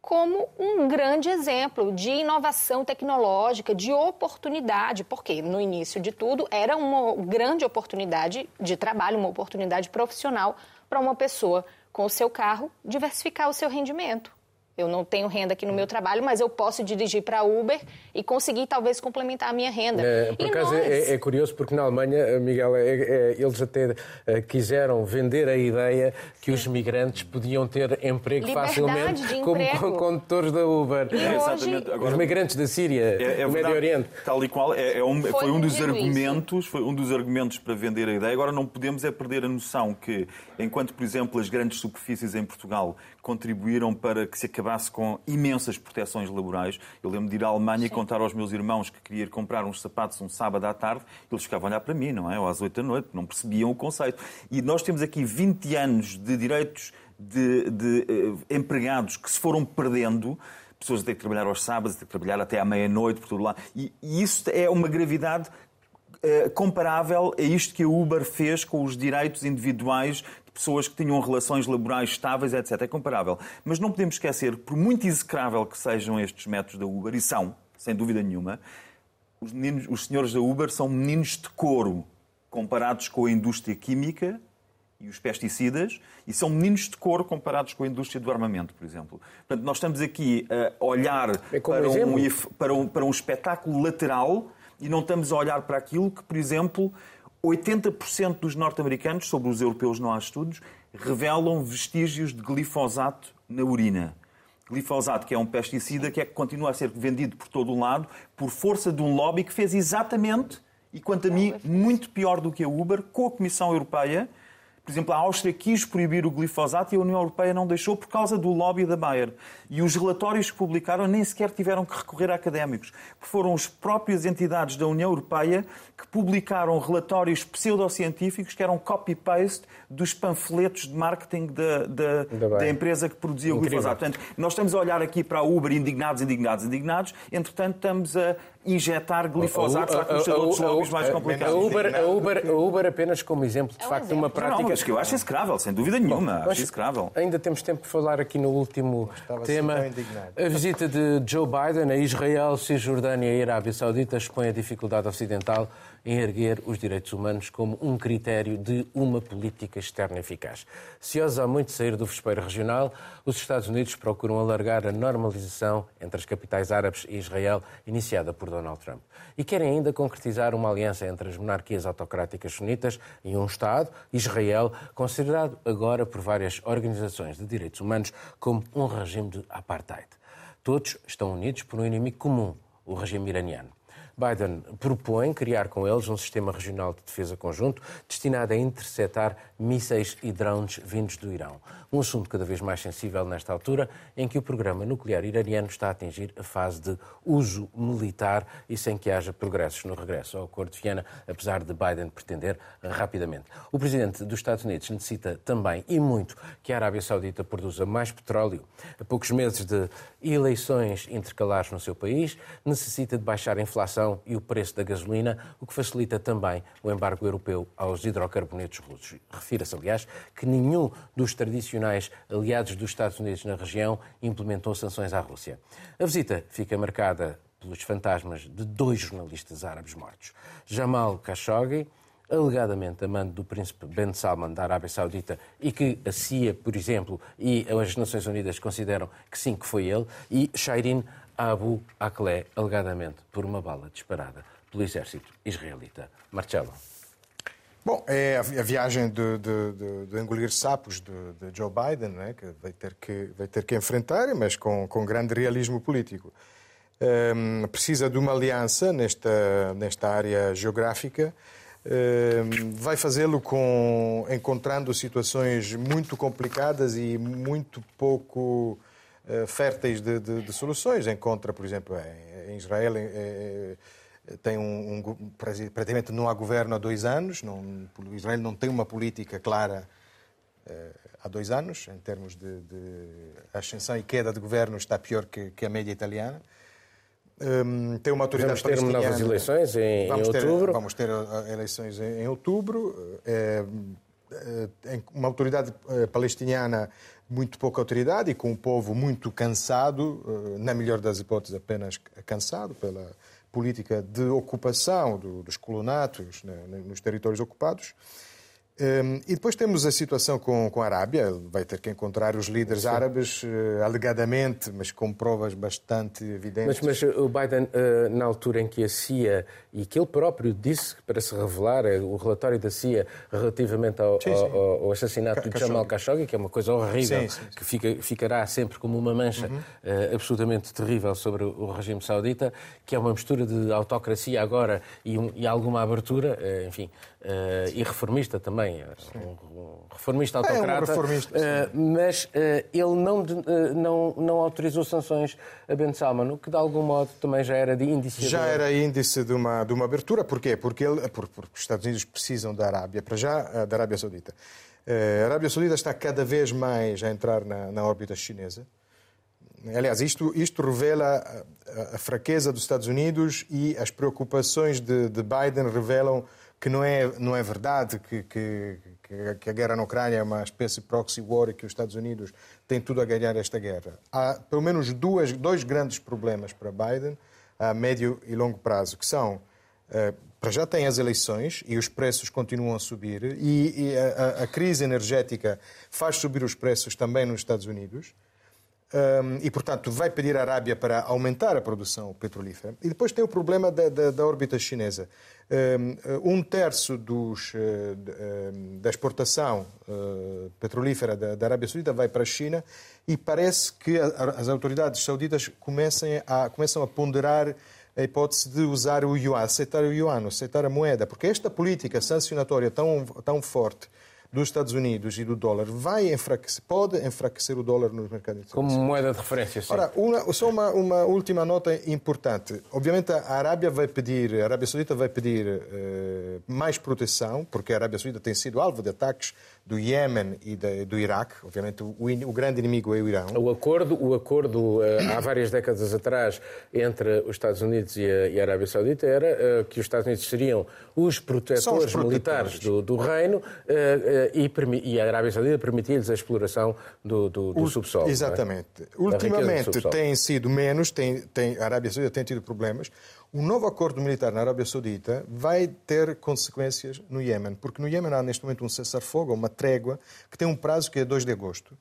B: como um grande exemplo de inovação tecnológica, de oportunidade, porque no início de tudo era uma grande oportunidade de trabalho, uma oportunidade profissional para uma pessoa com o seu carro diversificar o seu rendimento. Eu não tenho renda aqui no meu trabalho, mas eu posso dirigir para Uber e conseguir talvez complementar a minha renda.
A: É, por e acaso nós... é, é, curioso porque na Alemanha, Miguel, é, é, eles até é, quiseram vender a ideia que os migrantes podiam ter emprego
B: Liberdade
A: facilmente como emprego. condutores da Uber.
C: Exatamente.
A: Agora, os migrantes da Síria, do Médio Oriente.
C: Tal e qual, é, um, foi, foi, um dos argumentos, isso. foi um dos argumentos para vender a ideia. Agora não podemos é perder a noção que, enquanto, por exemplo, as grandes superfícies em Portugal contribuíram para que se acabasse com imensas proteções laborais. Eu lembro de ir à Alemanha e contar aos meus irmãos que queria ir comprar uns sapatos um sábado à tarde, eles ficavam a olhar para mim, não é? Ou às oito da noite, não percebiam o conceito. E nós temos aqui 20 anos de direitos de, de uh, empregados que se foram perdendo pessoas a ter que trabalhar aos sábados, a ter que trabalhar até à meia-noite, por todo lado. E, e, isso é uma gravidade uh, comparável a isto que a Uber fez com os direitos individuais pessoas que tinham relações laborais estáveis, etc. É comparável. Mas não podemos esquecer, por muito execrável que sejam estes métodos da Uber, e são, sem dúvida nenhuma, os, meninos, os senhores da Uber são meninos de couro comparados com a indústria química e os pesticidas e são meninos de cor comparados com a indústria do armamento, por exemplo. Portanto, nós estamos aqui a olhar
A: É
C: para, um, para, um, para um espetáculo lateral e não estamos a olhar para aquilo que, por exemplo, 80% dos norte-americanos, sobre os europeus não há estudos, revelam vestígios de glifosato na urina. Glifosato, que é um pesticida que é que continua a ser vendido por todo o lado por força de um lobby que fez exatamente, e quanto a mim, muito pior do que a Uber, com a Comissão Europeia. Por exemplo, a Áustria quis proibir o glifosato e a União Europeia não deixou por causa do lobby da Bayer. E os relatórios que publicaram nem sequer tiveram que recorrer a académicos, foram as próprias entidades da União Europeia que publicaram relatórios pseudocientíficos que eram copy-paste dos panfletos de marketing da, da,
A: Da
C: empresa que produzia o glifosato. Portanto, nós estamos a olhar aqui para a Uber indignados, indignados, indignados, entretanto estamos a injetar glifosato à custa de outros lobbies mais
A: a
C: complicados.
A: Uber, a, Uber, a Uber apenas como exemplo, de
B: É um
A: facto, de uma
B: exemplo.
C: Não,
A: prática.
C: mas que eu acho execrável, sem dúvida nenhuma.
A: Mas
C: acho execrável.
A: Ainda temos tempo de falar aqui no último
D: estava
A: tema.
D: assim indignado.
A: A visita de Joe Biden a Israel, Cisjordânia e Arábia Saudita expõe a dificuldade ocidental em erguer os direitos humanos como um critério de uma política externa eficaz. Se ousa muito sair do vespeiro regional, os Estados Unidos procuram alargar a normalização entre as capitais árabes e Israel, iniciada por Donald Trump. E querem ainda concretizar uma aliança entre as monarquias autocráticas sunitas e um Estado, Israel, considerado agora por várias organizações de direitos humanos como um regime de apartheid. Todos estão unidos por um inimigo comum, o regime iraniano. Biden propõe criar com eles um sistema regional de defesa conjunto destinado a interceptar mísseis e drones vindos do Irão. Um assunto cada vez mais sensível nesta altura, em que o programa nuclear iraniano está a atingir a fase de uso militar e sem que haja progressos no regresso ao Acordo de Viena, apesar de Biden pretender rapidamente. O presidente dos Estados Unidos necessita também, e muito, que a Arábia Saudita produza mais petróleo. A poucos meses de eleições intercalares no seu país, necessita de baixar a inflação e o preço da gasolina, o que facilita também o embargo europeu aos hidrocarbonetos russos. Refira-se, aliás, que nenhum dos tradicionais aliados dos Estados Unidos na região implementou sanções à Rússia. A visita fica marcada pelos fantasmas de dois jornalistas árabes mortos. Jamal Khashoggi, alegadamente amante do príncipe Ben Salman da Arábia Saudita e que a CIA, por exemplo, e as Nações Unidas consideram que sim, que foi ele, e Shairin Abu Akleh, alegadamente por uma bala disparada pelo exército israelita. Marcelo.
D: Bom, é a vi- a viagem de, de- de- de engolir sapos de, Joe Biden, não é? que, vai ter que vai ter que enfrentar, mas com, com grande realismo político. Hum, precisa de uma aliança nesta, nesta área geográfica. Hum, vai fazê-lo com encontrando situações muito complicadas e muito pouco férteis de, de- de soluções. Encontra, por exemplo, em, em Israel. eh, tem um, um praticamente não há governo há dois anos. Não, Israel não tem uma política clara eh, há dois anos, em termos de, de ascensão e queda de governo está pior que, que a média italiana. Hum, tem uma autoridade
A: Vamos ter novas eleições em, em
D: Vamos ter-
A: outubro.
D: vamos ter eh, eleições em, em outubro. Eh, eh, em uma autoridade eh, palestiniana muito pouca autoridade e com um povo muito cansado, eh, na melhor das hipóteses apenas cansado pela política de ocupação do- dos colonatos né, nos territórios ocupados. Um, e depois temos a situação com, com a Arábia. Vai ter que encontrar os líderes árabes, eh, alegadamente, mas com provas bastante evidentes.
A: Mas, mas o Biden, eh, na altura em que a CIA, e que ele próprio disse para se revelar, eh, o relatório da CIA relativamente ao,
D: Sim, sim.
A: ao- ao assassinato
D: Ca-
A: de Jamal Khashoggi, que é uma coisa horrível,
D: Sim, sim, sim.
A: que fica- ficará sempre como uma mancha eh, absolutamente terrível sobre o, regime saudita, que é uma mistura de autocracia agora e, um- e alguma abertura, eh, enfim, eh, e reformista também, eh, um, um reformista
D: É, um
A: autocrata,
D: reformista,
A: eh, mas eh, ele não, de- não, não autorizou sanções a Ben Salman, o que de algum modo também já era de indiciador.
D: Já era índice de uma, de uma abertura. Porquê? Porque, ele, por- porque os Estados Unidos precisam da Arábia, para já, da Arábia Saudita. A Arábia Saudita está cada vez mais a entrar na, na órbita chinesa. Aliás, isto, isto revela a, a fraqueza dos Estados Unidos e as preocupações de, de Biden revelam que não é, não é verdade que, que, que- a guerra na Ucrânia é uma espécie de proxy war e que os Estados Unidos têm tudo a ganhar esta guerra. Há pelo menos duas, dois grandes problemas para Biden a médio e longo prazo, que são Uh, para já tem as eleições e os preços continuam a subir e, e a, a, crise energética faz subir os preços também nos Estados Unidos. Um, e, portanto, vai pedir à Arábia para aumentar a produção petrolífera. E depois tem o problema da, da, da órbita chinesa. Um, um terço dos, uh, da exportação uh, petrolífera da, Arábia Saudita vai para a China e parece que as autoridades sauditas comecem a, começam a ponderar a hipótese de usar o yuan, aceitar o yuan, aceitar a moeda, porque esta política sancionatória tão, tão forte dos Estados Unidos e do dólar vai enfraquecer, pode enfraquecer o dólar nos mercados
A: Como moeda de referência, sim.
D: Ora, uma, só uma, uma, última nota importante. Obviamente a Arábia vai pedir, a Arábia Saudita vai pedir uh, mais proteção, porque a Arábia Saudita tem sido alvo de ataques do Iémen e de, do Iraque. Obviamente o, o, grande inimigo é o Irão.
A: O acordo, o acordo uh, há várias décadas atrás entre os Estados Unidos e a, e a Arábia Saudita era uh, que os Estados Unidos seriam os protetores, os militares do, do reino uh, e, e, a Arábia Saudita permitia-lhes a exploração do, do, do subsolo.
D: É? Exatamente. É? Ultimamente tem sido menos, tem, tem, a Arábia Saudita tem tido problemas. O novo acordo militar na Arábia Saudita vai ter consequências no Iêmen, porque no Iêmen há neste momento um cessar-fogo, uma trégua, que tem um prazo que é 2 de agosto.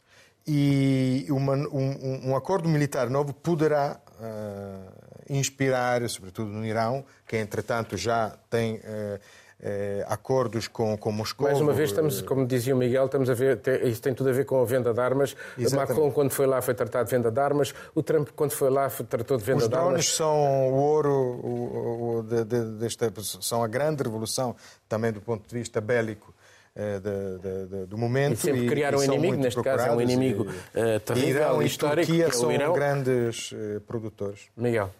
D: E uma, um, um, acordo militar novo poderá uh, inspirar, sobretudo no Irão, que entretanto já tem. Uh, eh, acordos com, com Moscou.
A: Mais uma vez, estamos, como dizia o Miguel, estamos a ver, tem, isso tem tudo a ver com a venda de armas. Exatamente. Macron, quando foi lá, foi tratado de venda de armas. O Trump, quando foi lá, foi, tratou de venda
D: Os
A: de armas.
D: Os drones são o ouro, o, o, de, de, desta, são a grande revolução, também do ponto de vista bélico. Eh, de, de, do momento. E
A: sempre criaram um inimigo, neste caso é um inimigo e, uh, terrível, Irão histórico. E
D: Turquia
A: é
D: são
A: Irão.
D: grandes uh, produtores.
A: Miguel.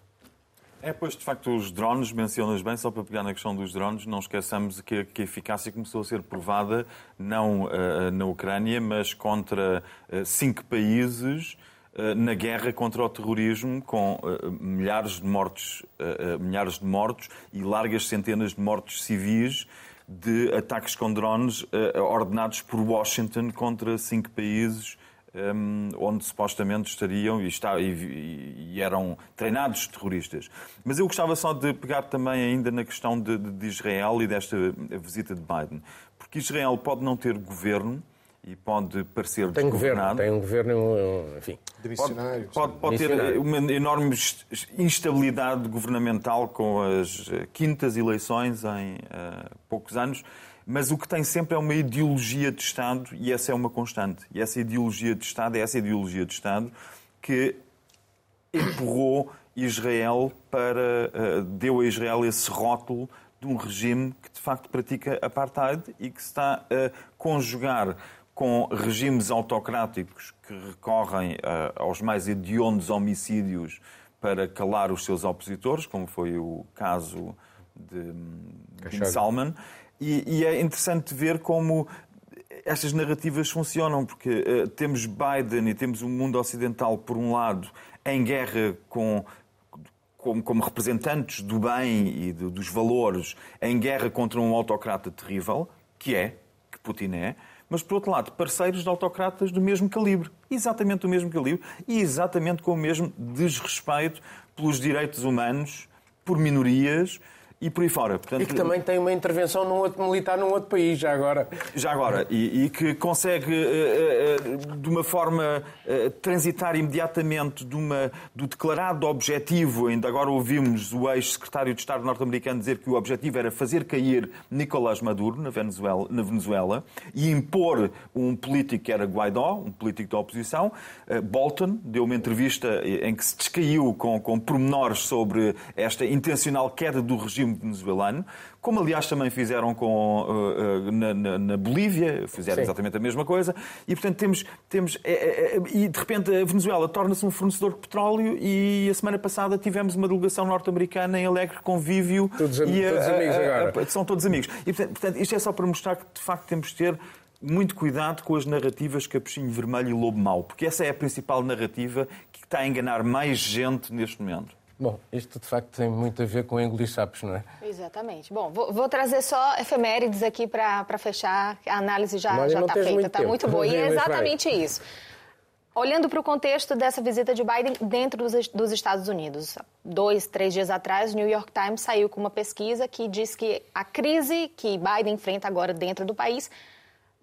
C: É, pois, de facto, os drones, mencionas bem, só para pegar na questão dos drones, não esqueçamos que, que a eficácia começou a ser provada não uh, na Ucrânia, mas contra uh, cinco países uh, na guerra contra o terrorismo, com milhares de mortos, milhares de mortos e largas centenas de mortos civis de ataques com drones ordenados por Washington contra cinco países um, onde supostamente estariam e, está, e, e, eram treinados terroristas. Mas eu gostava só de pegar também ainda na questão de, de Israel e desta visita de Biden. Porque Israel pode não ter governo, e pode parecer
A: tem governo, tem um governo, enfim,
C: pode, pode, pode ter uma enorme instabilidade governamental com as quintas eleições em uh, poucos anos, mas o que tem sempre é uma ideologia de Estado e essa é uma constante. E essa ideologia de Estado é essa ideologia de Estado que empurrou Israel para. Eh, deu a Israel esse rótulo de um regime que de facto pratica apartheid e que se está a conjugar com regimes autocráticos que recorrem eh, aos mais hediondos homicídios para calar os seus opositores, como foi o caso de Bin Salman. E, e é interessante ver como estas narrativas funcionam, porque uh, temos Biden e temos o mundo ocidental, por um lado, em guerra com, como, como representantes do bem e de, dos valores, em guerra contra um autocrata terrível, que é, que Putin é, mas, por outro lado, parceiros de autocratas do mesmo calibre, exatamente do mesmo calibre e exatamente com o mesmo desrespeito pelos direitos humanos, por minorias, e por aí fora.
A: Portanto, e que também tem uma intervenção num outro militar num outro país, já agora.
C: Já agora, e, e que consegue, uh, uh, de uma forma, uh, transitar imediatamente de uma, do declarado objetivo, ainda agora ouvimos o ex-secretário de Estado norte-americano dizer que o objetivo era fazer cair Nicolás Maduro na Venezuela, na Venezuela e impor um político que era Guaidó, um político da oposição. Bolton deu uma entrevista em que se descaiu com, com pormenores sobre esta intencional queda do regime venezuelano, como aliás também fizeram com, uh, uh, na, na, na, Bolívia, fizeram Sim. exatamente a mesma coisa, e portanto temos. temos é, é, é, e de repente a Venezuela torna-se um fornecedor de petróleo, e a semana passada tivemos uma delegação norte-americana em alegre convívio.
A: Todos, e, todos amigos agora.
C: São todos amigos. E portanto, isto é só para mostrar que de facto temos de ter muito cuidado com as narrativas Capuchinho Vermelho e Lobo Mau, porque essa é a principal narrativa que está a enganar mais gente neste momento.
A: Bom, isto de facto tem muito a ver com engolir sapos, não é?
B: Exatamente. Bom, vou, vou trazer só efemérides aqui para fechar. A análise já está feita, está muito boa. E é exatamente isso. Olhando para o contexto dessa visita de Biden dentro dos, dos, Estados Unidos, dois, três dias atrás, o New York Times saiu com uma pesquisa que diz que a crise que Biden enfrenta agora dentro do país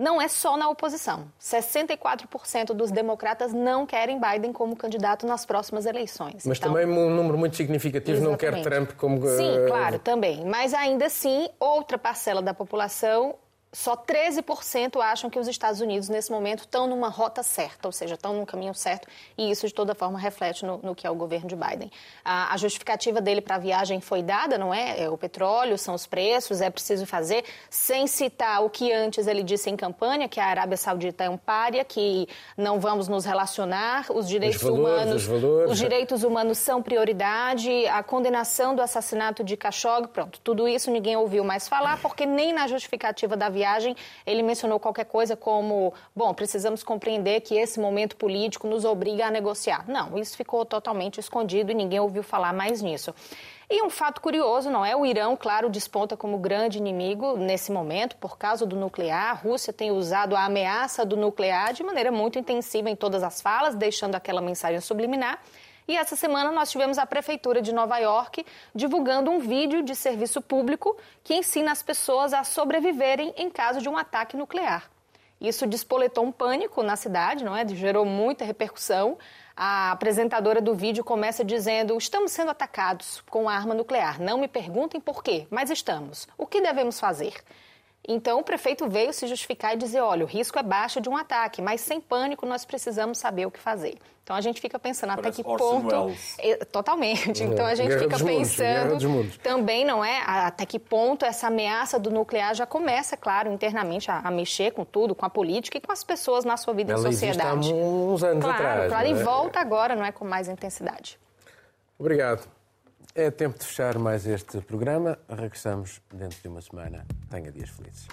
B: não é só na oposição. 64% dos democratas não querem Biden como candidato nas próximas eleições.
A: Mas então, também um número muito significativo exatamente. não quer Trump como.
B: Sim, uh... claro, também. Mas ainda assim, outra parcela da população só 13% acham que os Estados Unidos, nesse momento, estão numa rota certa, ou seja, estão num caminho certo, e isso, de toda forma, reflete no, no que é o governo de Biden. A, a justificativa dele para a viagem foi dada, não é? é? O petróleo, são os preços, é preciso fazer, sem citar o que antes ele disse em campanha, que a Arábia Saudita é um pária, que não vamos nos relacionar, os direitos
A: os valores,
B: humanos.
A: Os, valores.
B: os direitos humanos são prioridade, a condenação do assassinato de Khashoggi, pronto, tudo isso ninguém ouviu mais falar, porque nem na justificativa da viagem viagem, ele mencionou qualquer coisa como: bom, precisamos compreender que esse momento político nos obriga a negociar. Não, isso ficou totalmente escondido e ninguém ouviu falar mais nisso. E um fato curioso, não é? O Irão, claro, desponta como grande inimigo nesse momento por causa do nuclear. A Rússia tem usado a ameaça do nuclear de maneira muito intensiva em todas as falas, deixando aquela mensagem subliminar. E essa semana nós tivemos a Prefeitura de Nova York divulgando um vídeo de serviço público que ensina as pessoas a sobreviverem em caso de um ataque nuclear. Isso despoletou um pânico na cidade, não é? Gerou muita repercussão. A apresentadora do vídeo começa dizendo: Estamos sendo atacados com arma nuclear. Não me perguntem por quê, mas estamos. O que devemos fazer? Então, o prefeito veio se justificar e dizer: olha, o risco é baixo de um ataque, mas sem pânico nós precisamos saber o que fazer. Então, a gente fica pensando
C: Parece
B: até que
C: Orson
B: ponto.
C: Welles.
B: Totalmente. Então, a gente
A: Guerra
B: fica
A: dos mundos,
B: pensando também, não é? Até que ponto essa ameaça do nuclear já começa, claro, internamente a, a, mexer com tudo, com a política e com as pessoas na sua vida
A: Ela
B: em sociedade.
A: Há uns anos
B: claro,
A: atrás.
B: Claro,
A: é?
B: e volta agora, não é? Com mais intensidade.
A: Obrigado. É tempo de fechar mais este programa. Regressamos dentro de uma semana. Tenha dias felizes.